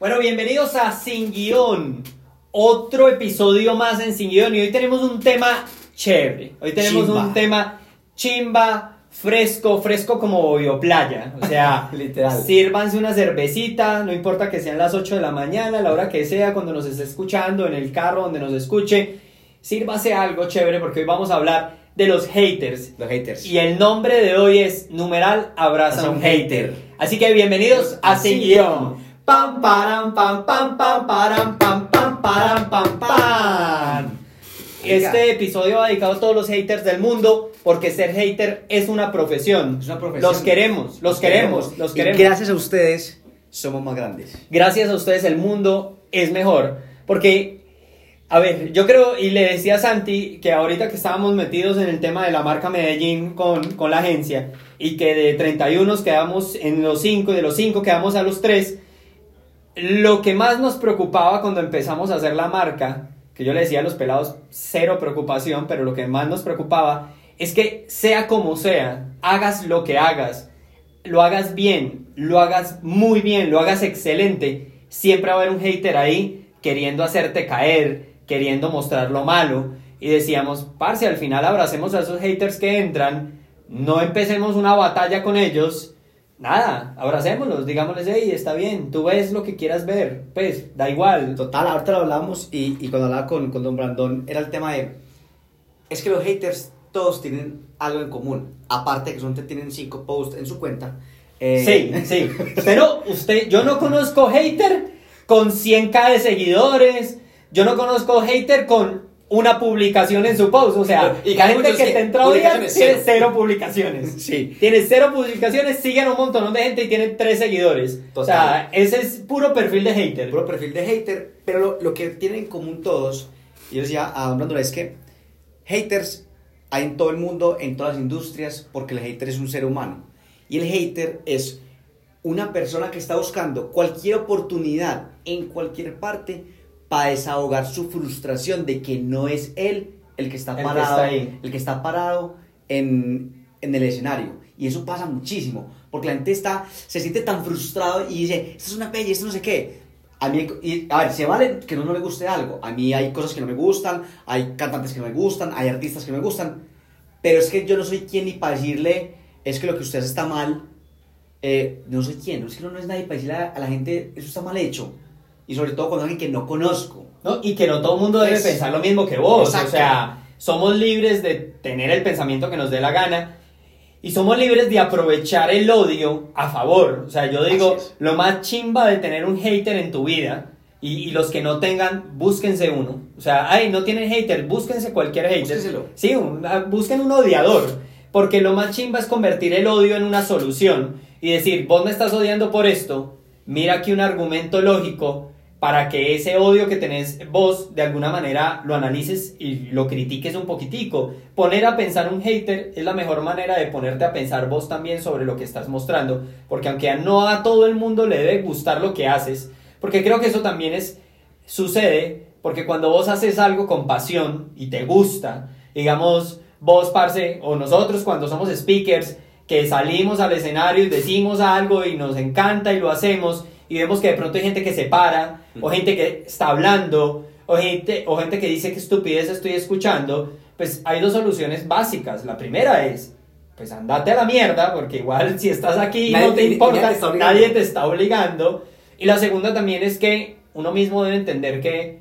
Bueno, bienvenidos a Sin Guión. Otro episodio más en Sin Guión. Y hoy tenemos un tema chévere. Hoy tenemos Chimba. un tema chimba, fresco, fresco como bioplaya. O sea, Literal. sírvanse una cervecita, no importa que sean las 8 de la mañana, la hora que sea, cuando nos esté escuchando, en el carro, donde nos escuche. Sírvase algo chévere porque hoy vamos a hablar de los haters. Los haters. Y el nombre de hoy es numeral abraza a un hater. Así que bienvenidos a Sin Sin Guión. Pam, param, pam, pam, pam, param, pam, pam, param, pam, pam. Este episodio va dedicado a todos los haters del mundo porque ser hater es una profesión. Es una profesión. Los queremos, los queremos, los Y queremos. gracias a ustedes somos más grandes. Gracias a ustedes el mundo es mejor. Porque, a ver, yo creo, y le decía a Santi que ahorita que estábamos metidos en el tema de la marca Medellín con, con la agencia, y que de 31 quedamos en los 5 y de los 5 quedamos a los 3, lo que más nos preocupaba cuando empezamos a hacer la marca, que yo le decía a los pelados, cero preocupación, pero lo que más nos preocupaba es que sea como sea, hagas lo que hagas, lo hagas bien, lo hagas muy bien, lo hagas excelente, siempre va a haber un hater ahí queriendo hacerte caer, queriendo mostrar lo malo. Y decíamos, parce, al final abracemos a esos haters que entran, no empecemos una batalla con ellos, nada, abracémoslos, digámosles, hey, está bien, tú ves lo que quieras ver, pues, da igual. Total, ahorita lo hablamos y, y cuando hablaba con, con Don Brandon era el tema de... Es que los haters todos tienen algo en común. Aparte que solamente tienen cinco posts en su cuenta. Eh, Sí, sí. Pero usted, yo no conozco hater con 100k de seguidores. Yo no conozco hater con una publicación en su post. O sea, Y la gente que que te entra hoy tiene cero. cero publicaciones. Sí. Tiene cero publicaciones, siguen un montón de gente y tienen tres seguidores. O sea, ese es puro perfil de hater. puro perfil de hater, pero lo, lo que tienen en común todos, y yo decía a Don es que haters hay en todo el mundo, en todas las industrias, porque el hater es un ser humano. Y el hater es una persona que está buscando cualquier oportunidad en cualquier parte para desahogar su frustración de que no es él el que está El que parado, está ahí. el que está parado en, en el escenario. Y eso pasa muchísimo, porque la gente está, se siente tan frustrado y dice, esto es una pelle, esto no sé qué. A mí, y, a ver, se vale que no, no le guste algo. A mí hay cosas que no me gustan, hay cantantes que no me gustan, hay artistas que me gustan, pero es que yo no soy quien ni para decirle, es que lo que usted hace está mal. Eh, no soy quien, es que no, no es nadie para decirle a, a la gente, eso está mal hecho. Y sobre todo cuando alguien que no conozco. ¿no? Y que no todo el mundo debe Es- pensar lo mismo que vos. Exacto. O sea, somos libres de tener el pensamiento que nos dé la gana. Y somos libres de aprovechar el odio a favor. O sea, yo digo, lo más chimba de tener un hater en tu vida, y, y los que no tengan, búsquense uno. O sea, ay, no tienen hater, búsquense cualquier hater. Búsquenselo. Sí, un- ah, busquen un odiador. Porque lo más chimba es convertir el odio en una solución y decir, vos me estás odiando por esto, mira aquí un argumento lógico para que ese odio que tenés vos de alguna manera lo analices y lo critiques un poquitico. Poner a pensar un hater es la mejor manera de ponerte a pensar vos también sobre lo que estás mostrando, porque aunque no a todo el mundo le debe gustar lo que haces, porque creo que eso también es sucede porque cuando vos haces algo con pasión y te gusta, digamos, vos, parce, o nosotros cuando somos speakers, que salimos al escenario y decimos algo y nos encanta y lo hacemos, y vemos que de pronto hay gente que se para, o gente que está hablando, o gente, o gente que dice que estupidez estoy escuchando, pues hay dos soluciones básicas. La primera es, pues andate a la mierda, porque igual si estás aquí Nadie no te te- importa, nadie te está obligando. nadie te está obligando. Y la segunda también es que uno mismo debe entender que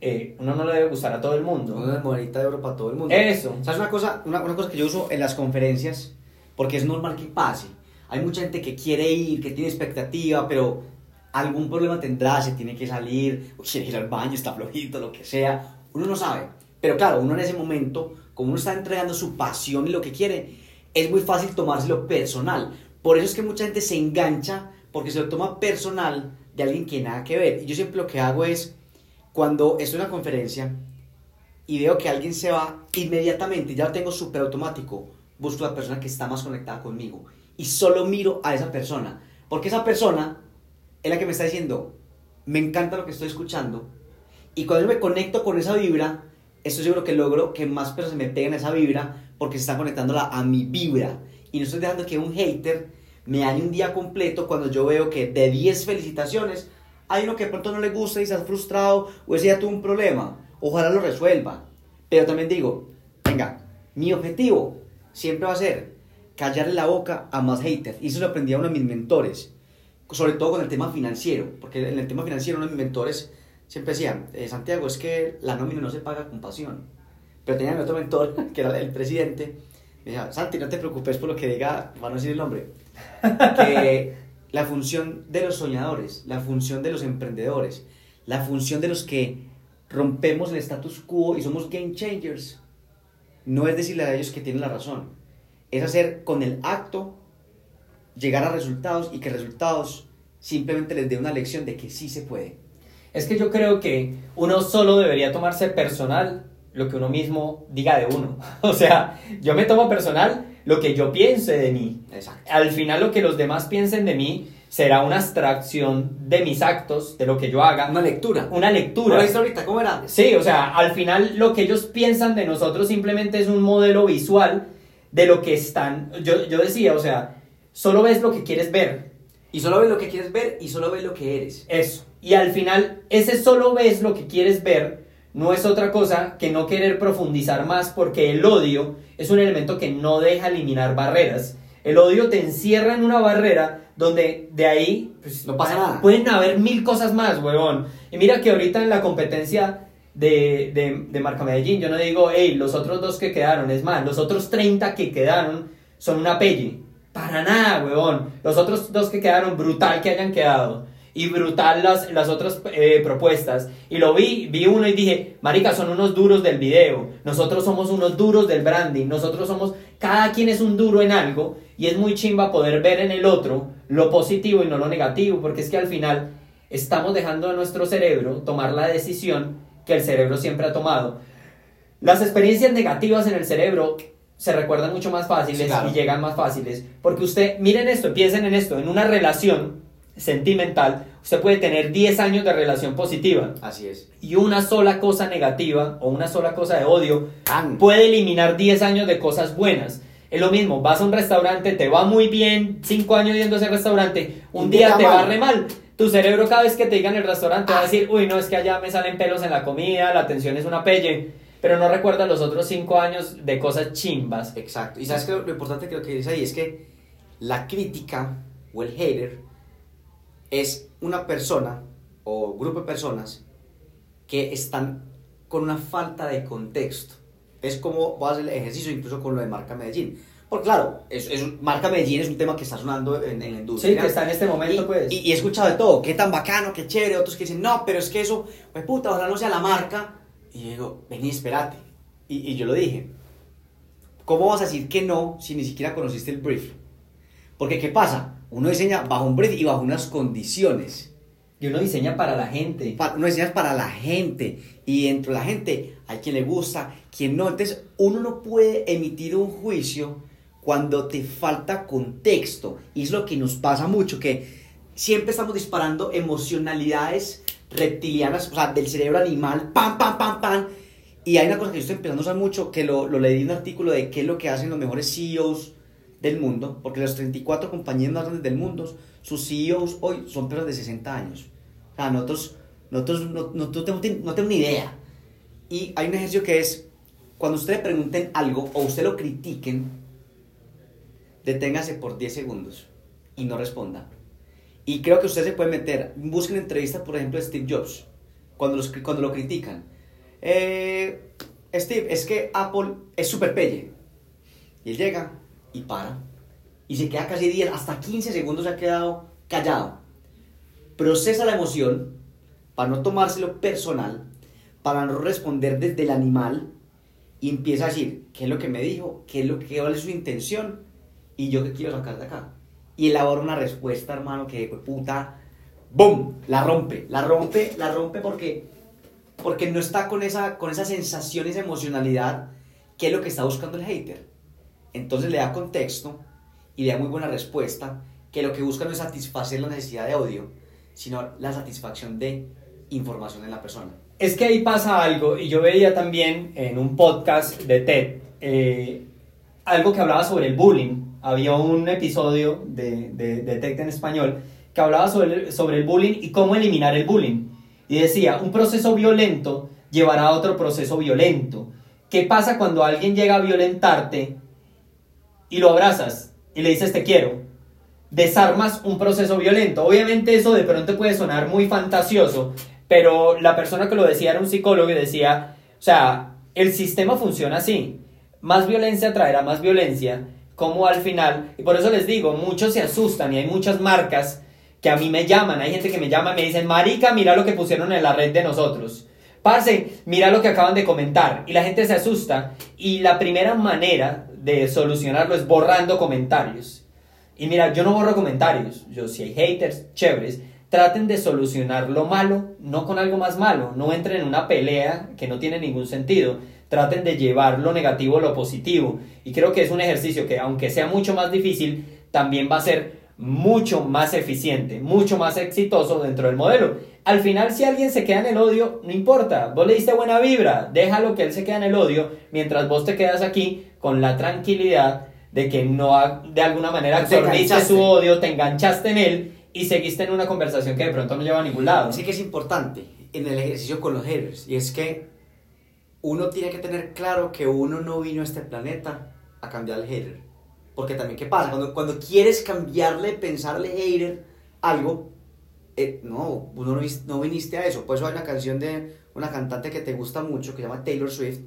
eh, uno no le debe gustar a todo el mundo. Una monedita de oro para todo el mundo. Eso. ¿Sabes una cosa? Una, una cosa que yo uso en las conferencias, porque es normal que pase. Hay mucha gente que quiere ir, que tiene expectativa, pero algún problema tendrá, se tiene que salir, o quiere ir al baño, está flojito, lo que sea. Uno no sabe. Pero claro, uno en ese momento, como uno está entregando su pasión y lo que quiere, es muy fácil tomárselo personal. Por eso es que mucha gente se engancha porque se lo toma personal de alguien que nada que ver. Y yo siempre lo que hago es, cuando estoy en una conferencia y veo que alguien se va, inmediatamente, ya lo tengo súper automático, busco a la persona que está más conectada conmigo y solo miro a esa persona. Porque esa persona es la que me está diciendo, me encanta lo que estoy escuchando. Y cuando yo me conecto con esa vibra, estoy seguro que logro que más personas me peguen a esa vibra porque se están conectando a mi vibra. Y no estoy dejando que un hater me dañe un día completo cuando yo veo que de 10 felicitaciones hay uno que de pronto no le gusta y está frustrado, o ese ya tuvo un problema, ojalá lo resuelva. Pero también digo, venga, mi objetivo siempre va a ser callarle la boca a más haters. Y eso lo aprendí a uno de mis mentores, sobre todo con el tema financiero, porque en el tema financiero uno de mis mentores siempre decía, eh, Santiago, es que la nómina no se paga con pasión. Pero tenía otro mentor, que era el presidente, me decía, Santi, no te preocupes por lo que diga, van a decir el nombre, que la función de los soñadores, la función de los emprendedores, la función de los que rompemos el status quo y somos game changers, no es decirle a ellos que tienen la razón, es hacer con el acto llegar a resultados y que resultados simplemente les dé una lección de que sí se puede. Es que yo creo que uno solo debería tomarse personal lo que uno mismo diga de uno. O sea, yo me tomo personal lo que yo piense de mí. Exacto. Al final lo que los demás piensen de mí será una abstracción de mis actos, de lo que yo haga. Una lectura. Una lectura. ¿Lo viste ahorita? ¿Cómo era? Sí, o sea, al final lo que ellos piensan de nosotros simplemente es un modelo visual de lo que están. Yo, yo decía, o sea, solo ves lo que quieres ver. Y solo ves lo que quieres ver y solo ves lo que eres. Eso. Y al final, ese solo ves lo que quieres ver no es otra cosa que no querer profundizar más porque el odio es un elemento que no deja eliminar barreras. El odio te encierra en una barrera donde de ahí pues, No pasa nada. pueden haber mil cosas más, huevón. Y mira que ahorita en la competencia de, de, de Marca Medellín, yo no digo, hey, los otros dos que quedaron, es más, los otros 30 que quedaron son una pelle. Para nada, huevón. Los otros dos que quedaron, brutal que hayan quedado. Y brutal las, las otras eh, propuestas. Y lo vi, vi uno y dije, marica, son unos duros del video. Nosotros somos unos duros del branding. Nosotros somos, cada quien es un duro en algo. Y es muy chimba poder ver en el otro lo positivo y no lo negativo. Porque es que al final estamos dejando a nuestro cerebro tomar la decisión que el cerebro siempre ha tomado. Las experiencias negativas en el cerebro se recuerdan mucho más fáciles Sí, claro. y llegan más fáciles. Porque usted, miren esto, piensen en esto, en una relación sentimental, usted puede tener 10 años de relación positiva Así es. y una sola cosa negativa o una sola cosa de odio Tan. puede eliminar 10 años de cosas buenas. Es lo mismo, vas a un restaurante, te va muy bien, 5 años yendo a ese restaurante, un día día te va mal. re mal. Tu cerebro cada vez que te digan el restaurante va a decir, uy, no, es que allá me salen pelos en la comida, la atención es una pelle, pero no recuerda los otros 5 años de cosas chimbas. Exacto. Y sabes que lo, lo importante que lo que dice ahí es que la crítica o el hater es una persona o grupo de personas que están con una falta de contexto. Es como voy a hacer el ejercicio incluso con lo de marca Medellín. Porque claro, es, es marca Medellín es un tema que está sonando en, en la industria. Sí, que está en este momento, y, pues. y- y he escuchado de todo, qué tan bacano, qué chévere, otros que dicen, no, pero es que eso, pues puta, ojalá no sea la marca. Y yo digo, vení, espérate. Y, y yo lo dije, ¿cómo vas a decir que no si ni siquiera conociste el brief? Porque ¿qué pasa? Uno diseña bajo un brief y bajo unas condiciones. Y uno diseña para la gente. Pa- Uno diseña para la gente. Y dentro de la gente hay quien le gusta, quien no. Entonces uno no puede emitir un juicio cuando te falta contexto. Y es lo que nos pasa mucho, que siempre estamos disparando emocionalidades reptilianas, o sea, del cerebro animal, pam, pam, pam, pam. Y hay una cosa que yo estoy empezando a usar mucho, que lo, lo leí en un artículo de qué es lo que hacen los mejores CEOs del mundo, porque las 34 compañías más grandes del mundo, sus CEOs hoy son personas de 60 años. O sea, nosotros, nosotros no, no, no tengo, no ni idea. Y hay un ejercicio que es, cuando ustedes pregunten algo o usted lo critiquen, deténgase por 10 segundos y no responda. Y creo que usted se puede meter, busquen entrevistas, por ejemplo, de Steve Jobs, cuando, los, cuando lo critican. Eh, Steve, es que Apple es super pelle. Y él llega y para. Y se queda casi 10, hasta 15 segundos se ha quedado callado. Procesa la emoción para no tomárselo personal, para no responder desde el animal y empieza a decir qué es lo que me dijo, qué es lo que cuál es su intención y yo qué quiero sacar de acá. Y elabora una respuesta, hermano, que pues, puta, ¡boom! La rompe, la rompe, la rompe porque, porque no está con esa, con esa sensación, esa emocionalidad, que es lo que está buscando el hater. Entonces le da contexto y le da muy buena respuesta, que lo que busca no es satisfacer la necesidad de odio, sino la satisfacción de información en la persona. Es que ahí pasa algo, y yo veía también en un podcast de TED eh, algo que hablaba sobre el bullying. Había un episodio de, de, de TED en español que hablaba sobre, sobre el bullying y cómo eliminar el bullying. Y decía, un proceso violento llevará a otro proceso violento. ¿Qué pasa cuando alguien llega a violentarte y lo abrazas y le dices te quiero? Desarmas un proceso violento. Obviamente eso de pronto puede sonar muy fantasioso, pero la persona que lo decía era un psicólogo y decía, o sea, el sistema funciona así. Más violencia traerá más violencia, como al final, y por eso les digo, muchos se asustan y hay muchas marcas que a mí me llaman, hay gente que me llama y me dicen, marica, mira lo que pusieron en la red de nosotros. Parce, mira lo que acaban de comentar. Y la gente se asusta. Y la primera manera de solucionarlo es borrando comentarios. Y mira, yo no borro comentarios. Yo, si hay haters, chéveres. Traten de solucionar lo malo, no con algo más malo. No entren en una pelea que no tiene ningún sentido. Traten de llevar lo negativo a lo positivo. Y creo que es un ejercicio que, aunque sea mucho más difícil, también va a ser mucho más eficiente, mucho más exitoso dentro del modelo. Al final, si alguien se queda en el odio, no importa, vos le diste buena vibra, déjalo que él se quede en el odio, mientras vos te quedas aquí con la tranquilidad de que no de alguna manera absorbiste su odio, te enganchaste en él y seguiste en una conversación que de pronto no lleva a ningún lado. Sí que es importante en el ejercicio con los haters, y es que uno tiene que tener claro que uno no vino a este planeta a cambiar al hater. Porque también, ¿qué pasa? Cuando, cuando quieres cambiarle, pensarle hater algo, eh, no, uno no, viniste a eso. Por eso hay una canción de una cantante que te gusta mucho, que se llama Taylor Swift.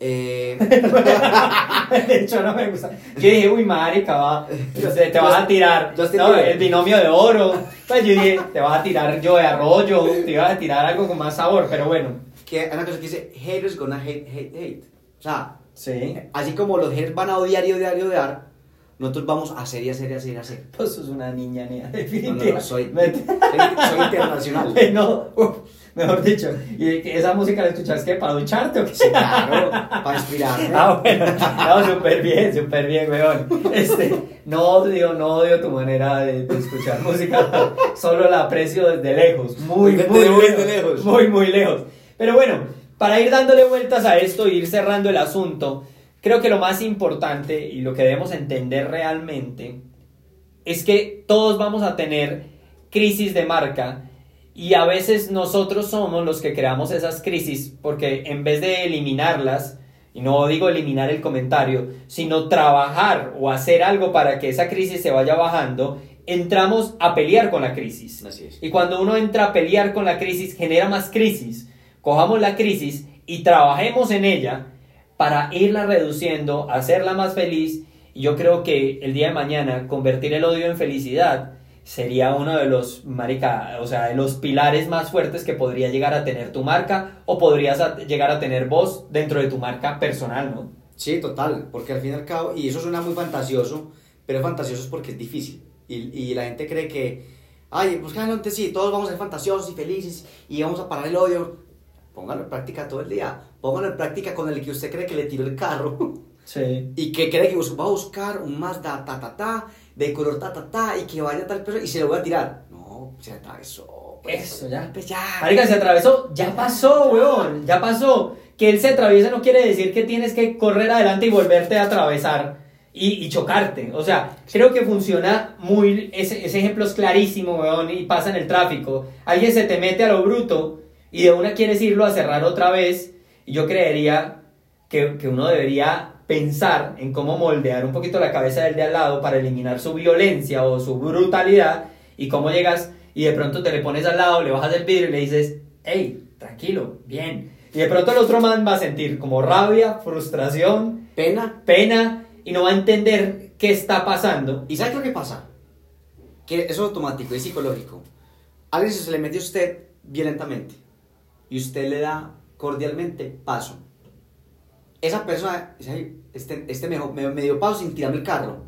Eh... de hecho, no me gusta. Yo dije, uy, marica, va. te vas a tirar no, el binomio de oro. Pues yo dije, te vas a tirar yo de arroyo, te ibas a tirar algo con más sabor, pero bueno. Que hay una cosa que dice, haters gonna hate, hate, hate. O sea, sí. así como los haters van a odiar y odiar y odiar, nosotros vamos a hacer y hacer y hacer y hacer. Pues sos una niña, niña, definitivamente. No, no, soy, soy, internacional. no, mejor dicho, ¿y esa música la escuchas que para ducharte o qué? Sí, claro, para inspirarme. Ah, bueno, no, súper bien, súper bien, weón. Este, no odio, no odio tu manera de, escuchar música, solo la aprecio desde lejos, muy, muy, muy lejos, lejos. Muy, muy lejos. Pero bueno, para ir dándole vueltas a esto e ir cerrando el asunto, Creo que lo más importante y lo que debemos entender realmente es que todos vamos a tener crisis de marca y a veces nosotros somos los que creamos esas crisis porque en vez de eliminarlas, y no digo eliminar el comentario, sino trabajar o hacer algo para que esa crisis se vaya bajando, entramos a pelear con la crisis. Y cuando uno entra a pelear con la crisis, genera más crisis. Cojamos la crisis y trabajemos en ella para irla reduciendo, hacerla más feliz. Y yo creo que el día de mañana convertir el odio en felicidad sería uno de los, marica, o sea, de los pilares más fuertes que podría llegar a tener tu marca o podrías llegar a tener vos dentro de tu marca personal, ¿no? Sí, total, porque al fin y al cabo, y eso suena muy fantasioso, pero es fantasioso porque es difícil. Y, y la gente cree que, ay, pues claramente sí, todos vamos a ser fantasiosos y felices y vamos a parar el odio. Póngalo en práctica todo el día póngalo en práctica con el que usted cree que le tiró el carro. Sí. Y que cree que va a buscar un Mazda ta ta ta, de color ta ta ta, y que vaya tal persona y se lo voy a tirar. No, se atravesó. Pues, Eso, ya. Pues ya. Marica, se atravesó, ya pasó, weón, ya pasó. Que él se atraviese no quiere decir que tienes que correr adelante y volverte a atravesar y, y chocarte. O sea, creo que funciona muy. Ese, ese ejemplo es clarísimo, weón, y pasa en el tráfico. Alguien se te mete a lo bruto y de una quieres irlo a cerrar otra vez y yo creería que, que uno debería pensar en cómo moldear un poquito la cabeza del de al lado para eliminar su violencia o su brutalidad y cómo llegas y de pronto te le pones al lado, le bajas el vidrio y le dices, hey, tranquilo, bien. Y de pronto el otro man va a sentir como rabia, frustración, pena, pena y no va a entender qué está pasando. ¿Y sabes lo que pasa? Que eso es automático, es psicológico. alguien se le metió a usted violentamente y usted le da cordialmente, paso. Esa persona, este, este me, me, dio paso sin tirarme el carro.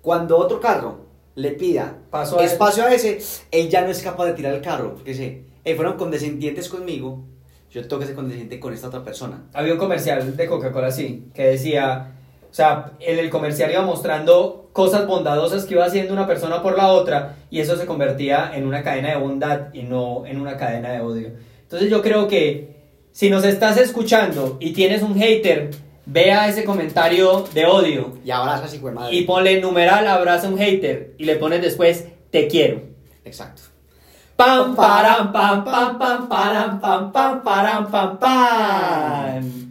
Cuando otro carro le pida paso espacio a ese, él ya no es capaz de tirar el carro, porque se, eh, fueron condescendientes conmigo, yo tengo que ser condescendiente con esta otra persona. Había un comercial de Coca-Cola así, que decía, o sea, en el comercial iba mostrando cosas bondadosas que iba haciendo una persona por la otra, y eso se convertía en una cadena de bondad y no en una cadena de odio. Entonces yo creo que si nos estás escuchando y tienes un hater, vea ese comentario de odio. Y abraza así, Y ponle numeral abraza un hater y le pones después te quiero. Exacto. Pam, param, pam, pam, pam, param, pam, pam, param, pam, pam.